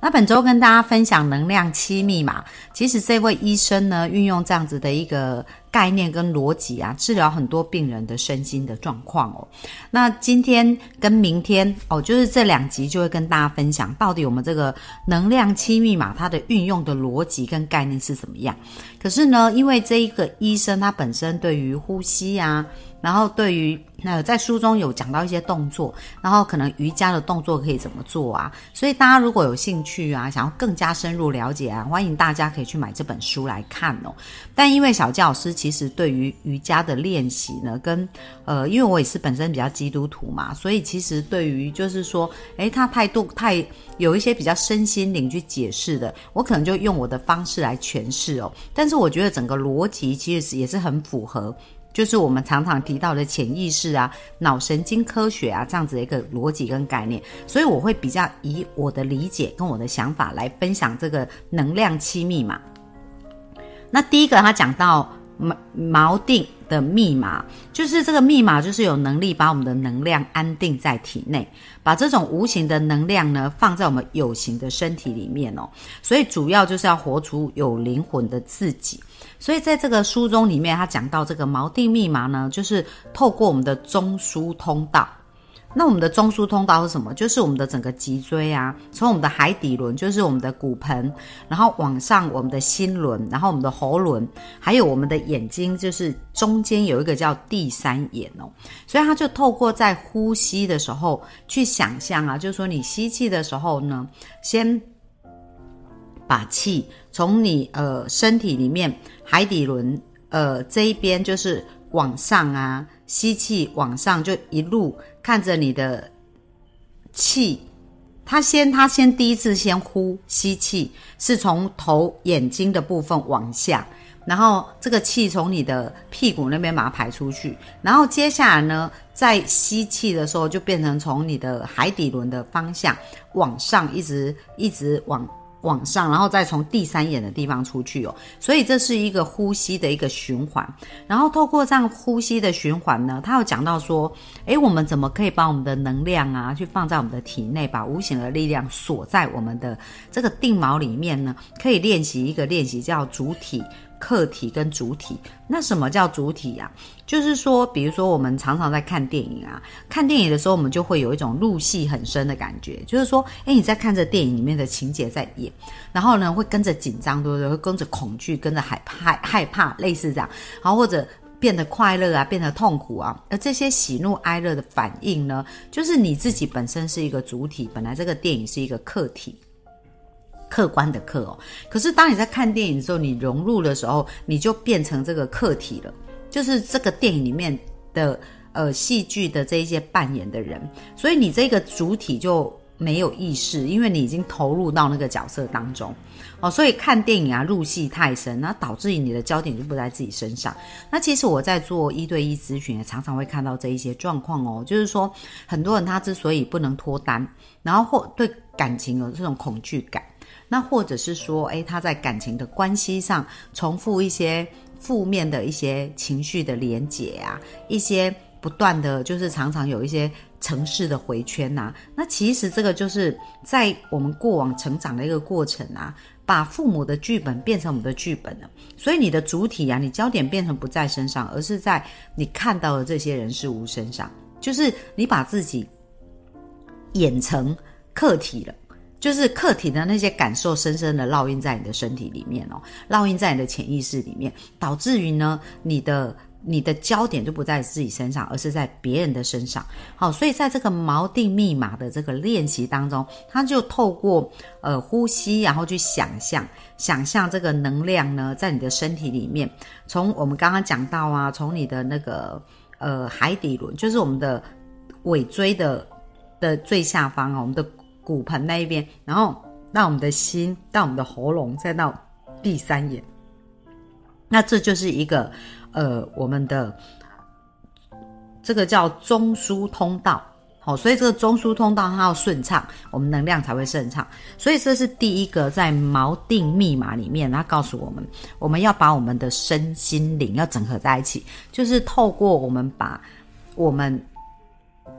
那本周跟大家分享能量七密码。其实这位医生呢，运用这样子的一个概念跟逻辑啊，治疗很多病人的身心的状况哦。那今天跟明天哦，就是这两集就会跟大家分享，到底我们这个能量七密码它的运用的逻辑跟概念是怎么样。可是呢，因为这一个医生他本身对于呼吸啊。然后对于那在书中有讲到一些动作，然后可能瑜伽的动作可以怎么做啊？所以大家如果有兴趣啊，想要更加深入了解啊，欢迎大家可以去买这本书来看哦。但因为小教师其实对于瑜伽的练习呢，跟呃，因为我也是本身比较基督徒嘛，所以其实对于就是说，诶，他态度太有一些比较身心灵去解释的，我可能就用我的方式来诠释哦。但是我觉得整个逻辑其实也是很符合。就是我们常常提到的潜意识啊、脑神经科学啊这样子的一个逻辑跟概念，所以我会比较以我的理解跟我的想法来分享这个能量七密码。那第一个，他讲到锚锚定的密码，就是这个密码就是有能力把我们的能量安定在体内，把这种无形的能量呢放在我们有形的身体里面哦。所以主要就是要活出有灵魂的自己。所以在这个书中里面，他讲到这个锚定密码呢，就是透过我们的中枢通道。那我们的中枢通道是什么？就是我们的整个脊椎啊，从我们的海底轮，就是我们的骨盆，然后往上我们的心轮，然后我们的喉轮，还有我们的眼睛，就是中间有一个叫第三眼哦。所以它就透过在呼吸的时候去想象啊，就是说你吸气的时候呢，先。把气从你呃身体里面海底轮呃这一边就是往上啊，吸气往上就一路看着你的气，他先他先第一次先呼吸气是从头眼睛的部分往下，然后这个气从你的屁股那边把它排出去，然后接下来呢，在吸气的时候就变成从你的海底轮的方向往上一直一直往。往上，然后再从第三眼的地方出去哦，所以这是一个呼吸的一个循环。然后透过这样呼吸的循环呢，他有讲到说，诶，我们怎么可以把我们的能量啊，去放在我们的体内，把无形的力量锁在我们的这个定锚里面呢？可以练习一个练习叫主体。客体跟主体，那什么叫主体呀？就是说，比如说我们常常在看电影啊，看电影的时候，我们就会有一种入戏很深的感觉，就是说，哎，你在看着电影里面的情节在演，然后呢，会跟着紧张，对不对？会跟着恐惧，跟着害怕害怕，类似这样，然后或者变得快乐啊，变得痛苦啊，而这些喜怒哀乐的反应呢，就是你自己本身是一个主体，本来这个电影是一个客体。客观的客哦，可是当你在看电影的时候，你融入的时候，你就变成这个客体了，就是这个电影里面的呃戏剧的这一些扮演的人，所以你这个主体就没有意识，因为你已经投入到那个角色当中哦，所以看电影啊入戏太深，那导致于你的焦点就不在自己身上。那其实我在做一对一咨询，也常常会看到这一些状况哦，就是说很多人他之所以不能脱单，然后或对感情有这种恐惧感。那或者是说，诶，他在感情的关系上重复一些负面的一些情绪的连结啊，一些不断的就是常常有一些城市的回圈呐。那其实这个就是在我们过往成长的一个过程啊，把父母的剧本变成我们的剧本了。所以你的主体啊，你焦点变成不在身上，而是在你看到的这些人事物身上，就是你把自己演成客体了。就是客体的那些感受，深深的烙印在你的身体里面哦，烙印在你的潜意识里面，导致于呢，你的你的焦点就不在自己身上，而是在别人的身上。好，所以在这个锚定密码的这个练习当中，他就透过呃呼吸，然后去想象，想象这个能量呢，在你的身体里面，从我们刚刚讲到啊，从你的那个呃海底轮，就是我们的尾椎的的最下方啊，我们的。骨盆那一边，然后到我们的心，到我们的喉咙，再到第三眼，那这就是一个呃我们的这个叫中枢通道。好，所以这个中枢通道它要顺畅，我们能量才会顺畅。所以这是第一个在锚定密码里面，它告诉我们，我们要把我们的身心灵要整合在一起，就是透过我们把我们。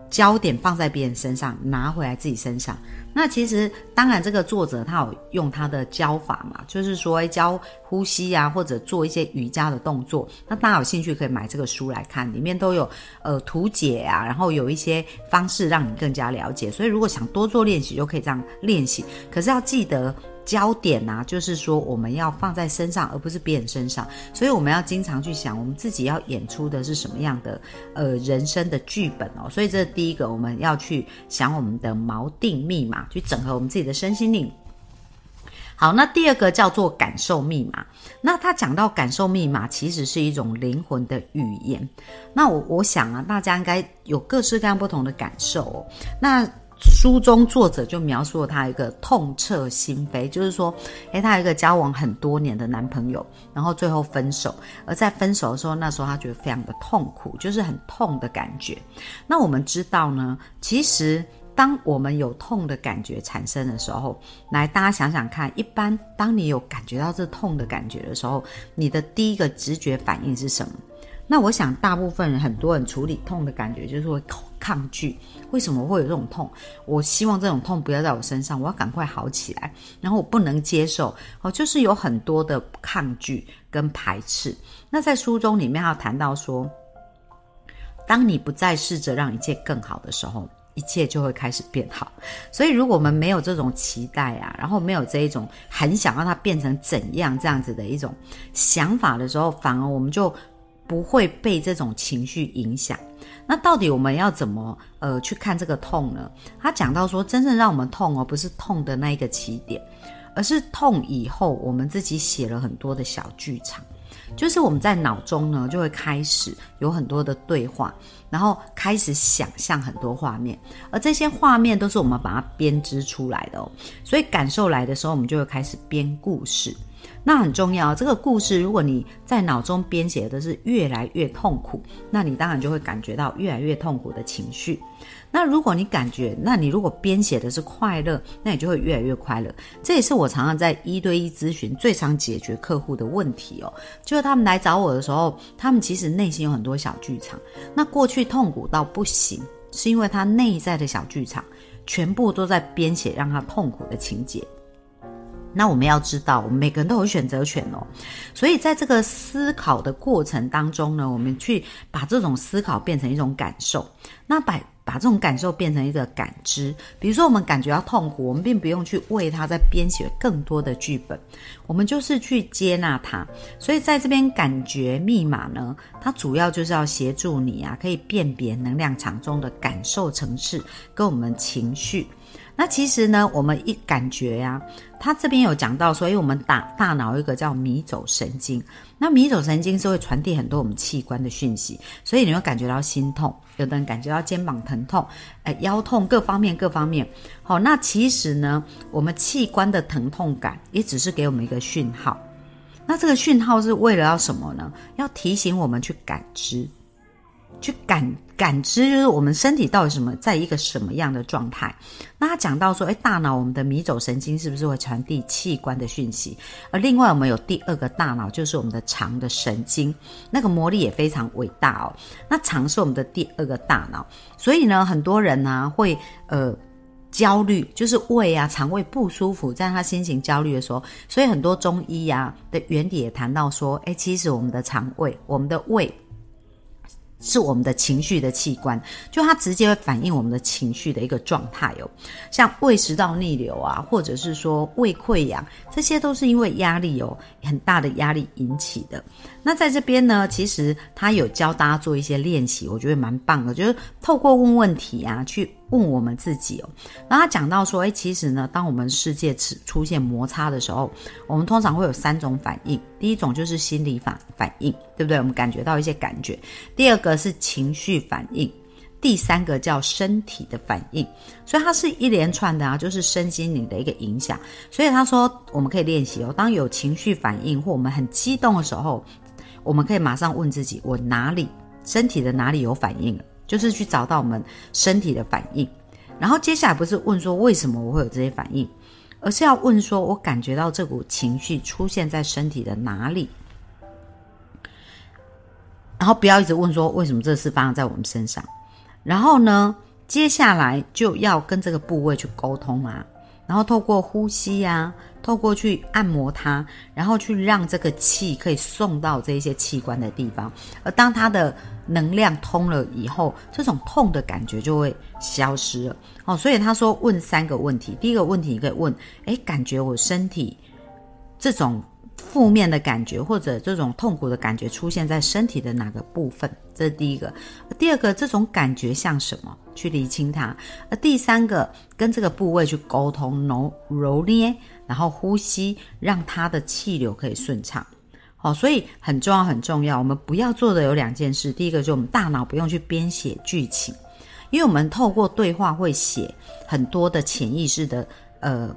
焦点放在别人身上，拿回来自己身上。那其实，当然，这个作者他有用他的教法嘛，就是说教呼吸啊，或者做一些瑜伽的动作。那大家有兴趣可以买这个书来看，里面都有呃图解啊，然后有一些方式让你更加了解。所以，如果想多做练习，就可以这样练习。可是要记得。焦点呐，就是说我们要放在身上，而不是别人身上。所以我们要经常去想，我们自己要演出的是什么样的呃人生的剧本哦。所以这是第一个，我们要去想我们的锚定密码，去整合我们自己的身心灵。好，那第二个叫做感受密码。那他讲到感受密码，其实是一种灵魂的语言。那我我想啊，大家应该有各式各样不同的感受哦。那书中作者就描述了他一个痛彻心扉，就是说，诶，他有一个交往很多年的男朋友，然后最后分手，而在分手的时候，那时候他觉得非常的痛苦，就是很痛的感觉。那我们知道呢，其实当我们有痛的感觉产生的时候，来大家想想看，一般当你有感觉到这痛的感觉的时候，你的第一个直觉反应是什么？那我想，大部分人很多人处理痛的感觉就是会抗拒。为什么会有这种痛？我希望这种痛不要在我身上，我要赶快好起来。然后我不能接受哦，就是有很多的抗拒跟排斥。那在书中里面要谈到说，当你不再试着让一切更好的时候，一切就会开始变好。所以，如果我们没有这种期待啊，然后没有这一种很想让它变成怎样这样子的一种想法的时候，反而我们就。不会被这种情绪影响。那到底我们要怎么呃去看这个痛呢？他讲到说，真正让我们痛哦，不是痛的那一个起点，而是痛以后我们自己写了很多的小剧场，就是我们在脑中呢就会开始有很多的对话，然后开始想象很多画面，而这些画面都是我们把它编织出来的哦。所以感受来的时候，我们就会开始编故事。那很重要，这个故事如果你在脑中编写的是越来越痛苦，那你当然就会感觉到越来越痛苦的情绪。那如果你感觉，那你如果编写的是快乐，那你就会越来越快乐。这也是我常常在一对一咨询最常解决客户的问题哦，就是他们来找我的时候，他们其实内心有很多小剧场。那过去痛苦到不行，是因为他内在的小剧场全部都在编写让他痛苦的情节。那我们要知道，我们每个人都有选择权哦，所以在这个思考的过程当中呢，我们去把这种思考变成一种感受，那把把这种感受变成一个感知。比如说，我们感觉到痛苦，我们并不用去为它在编写更多的剧本，我们就是去接纳它。所以在这边感觉密码呢，它主要就是要协助你啊，可以辨别能量场中的感受层次跟我们情绪。那其实呢，我们一感觉呀，他这边有讲到，所以我们大大脑一个叫迷走神经，那迷走神经是会传递很多我们器官的讯息，所以你会感觉到心痛，有的人感觉到肩膀疼痛，哎，腰痛，各方面各方面。好，那其实呢，我们器官的疼痛感也只是给我们一个讯号，那这个讯号是为了要什么呢？要提醒我们去感知。去感感知，就是我们身体到底什么，在一个什么样的状态。那他讲到说，哎，大脑我们的迷走神经是不是会传递器官的讯息？而另外，我们有第二个大脑，就是我们的肠的神经，那个魔力也非常伟大哦。那肠是我们的第二个大脑，所以呢，很多人呢会呃焦虑，就是胃啊肠胃不舒服，在他心情焦虑的时候，所以很多中医呀的原理也谈到说，哎，其实我们的肠胃，我们的胃。是我们的情绪的器官，就它直接会反映我们的情绪的一个状态哦。像胃食道逆流啊，或者是说胃溃疡，这些都是因为压力哦很大的压力引起的。那在这边呢，其实他有教大家做一些练习，我觉得蛮棒的，就是透过问问题啊，去问我们自己哦。然后他讲到说，哎，其实呢，当我们世界出出现摩擦的时候，我们通常会有三种反应。第一种就是心理反反应，对不对？我们感觉到一些感觉。第二个是情绪反应，第三个叫身体的反应。所以它是一连串的啊，就是身心灵的一个影响。所以他说我们可以练习哦，当有情绪反应或我们很激动的时候，我们可以马上问自己：我哪里身体的哪里有反应了？就是去找到我们身体的反应。然后接下来不是问说为什么我会有这些反应，而是要问说我感觉到这股情绪出现在身体的哪里。然后不要一直问说为什么这事发生在我们身上。然后呢，接下来就要跟这个部位去沟通啊。然后透过呼吸呀，透过去按摩它，然后去让这个气可以送到这些器官的地方。而当它的能量通了以后，这种痛的感觉就会消失了。哦，所以他说问三个问题。第一个问题你可以问：诶，感觉我身体这种。负面的感觉或者这种痛苦的感觉出现在身体的哪个部分？这是第一个。第二个，这种感觉像什么？去理清它。而第三个，跟这个部位去沟通，揉揉捏，然后呼吸，让它的气流可以顺畅。好，所以很重要，很重要。我们不要做的有两件事。第一个，就我们大脑不用去编写剧情，因为我们透过对话会写很多的潜意识的呃。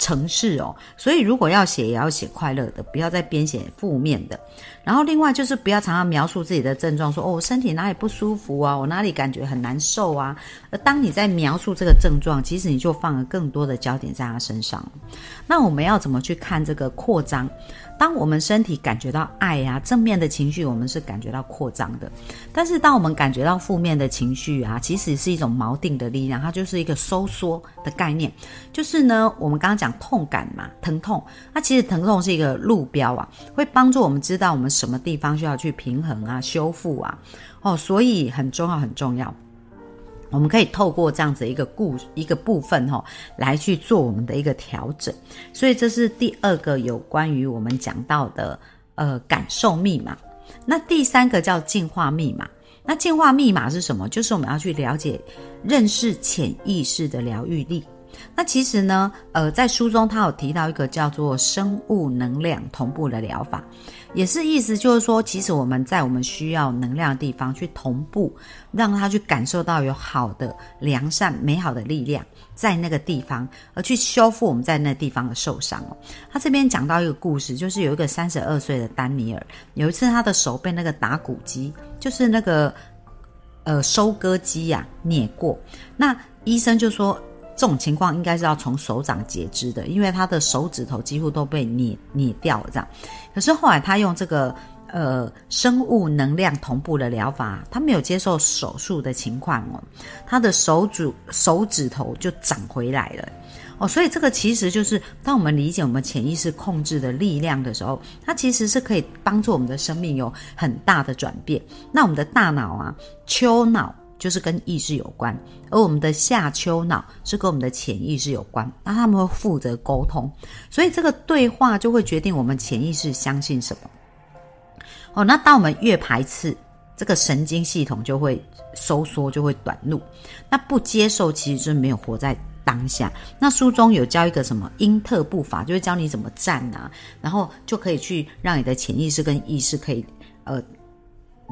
城市哦，所以如果要写，也要写快乐的，不要再编写负面的。然后另外就是不要常常描述自己的症状，说哦，我身体哪里不舒服啊，我哪里感觉很难受啊。而当你在描述这个症状，其实你就放了更多的焦点在他身上。那我们要怎么去看这个扩张？当我们身体感觉到爱呀，正面的情绪，我们是感觉到扩张的。但是当我们感觉到负面的情绪啊，其实是一种锚定的力量，它就是一个收缩的概念。就是呢，我们刚刚讲痛感嘛，疼痛，那其实疼痛是一个路标啊，会帮助我们知道我们什么地方需要去平衡啊、修复啊。哦，所以很重要，很重要。我们可以透过这样子一个故一个部分哈，来去做我们的一个调整。所以这是第二个有关于我们讲到的呃感受密码。那第三个叫进化密码。那进化密码是什么？就是我们要去了解、认识潜意识的疗愈力。那其实呢，呃，在书中他有提到一个叫做生物能量同步的疗法。也是意思就是说，其实我们在我们需要能量的地方去同步，让他去感受到有好的、良善、美好的力量在那个地方，而去修复我们在那地方的受伤哦。他这边讲到一个故事，就是有一个三十二岁的丹尼尔，有一次他的手被那个打谷机，就是那个呃收割机呀碾过，那医生就说。这种情况应该是要从手掌截肢的，因为他的手指头几乎都被捏捏掉了这样。可是后来他用这个呃生物能量同步的疗法，他没有接受手术的情况哦，他的手指手指头就长回来了哦。所以这个其实就是当我们理解我们潜意识控制的力量的时候，它其实是可以帮助我们的生命有很大的转变。那我们的大脑啊，丘脑。就是跟意识有关，而我们的下丘脑是跟我们的潜意识有关，那他们会负责沟通，所以这个对话就会决定我们潜意识相信什么。哦，那当我们越排斥，这个神经系统就会收缩，就会短路。那不接受，其实就是没有活在当下。那书中有教一个什么因特步法，就是教你怎么站啊，然后就可以去让你的潜意识跟意识可以呃。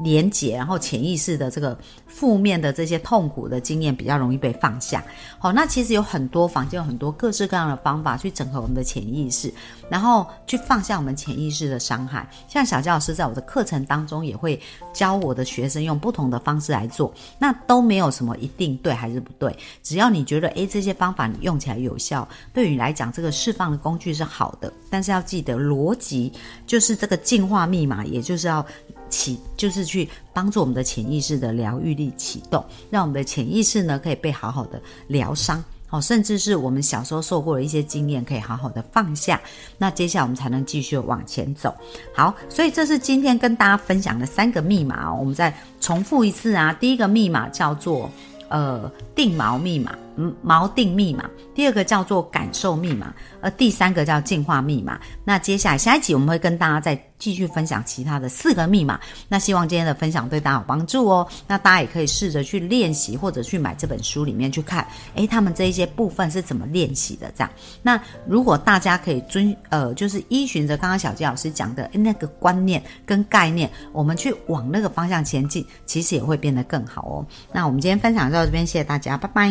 连结，然后潜意识的这个负面的这些痛苦的经验比较容易被放下。好，那其实有很多房间有很多各式各样的方法去整合我们的潜意识，然后去放下我们潜意识的伤害。像小教老师在我的课程当中也会教我的学生用不同的方式来做，那都没有什么一定对还是不对，只要你觉得诶这些方法你用起来有效，对于你来讲这个释放的工具是好的，但是要记得逻辑就是这个进化密码，也就是要。启就是去帮助我们的潜意识的疗愈力启动，让我们的潜意识呢可以被好好的疗伤，好，甚至是我们小时候受过的一些经验可以好好的放下，那接下来我们才能继续往前走。好，所以这是今天跟大家分享的三个密码哦，我们再重复一次啊，第一个密码叫做呃定锚密码。锚定密码，第二个叫做感受密码，而第三个叫进化密码。那接下来下一集我们会跟大家再继续分享其他的四个密码。那希望今天的分享对大家有帮助哦。那大家也可以试着去练习，或者去买这本书里面去看，诶，他们这一些部分是怎么练习的？这样。那如果大家可以遵呃，就是依循着刚刚小杰老师讲的那个观念跟概念，我们去往那个方向前进，其实也会变得更好哦。那我们今天分享到这边，谢谢大家，拜拜。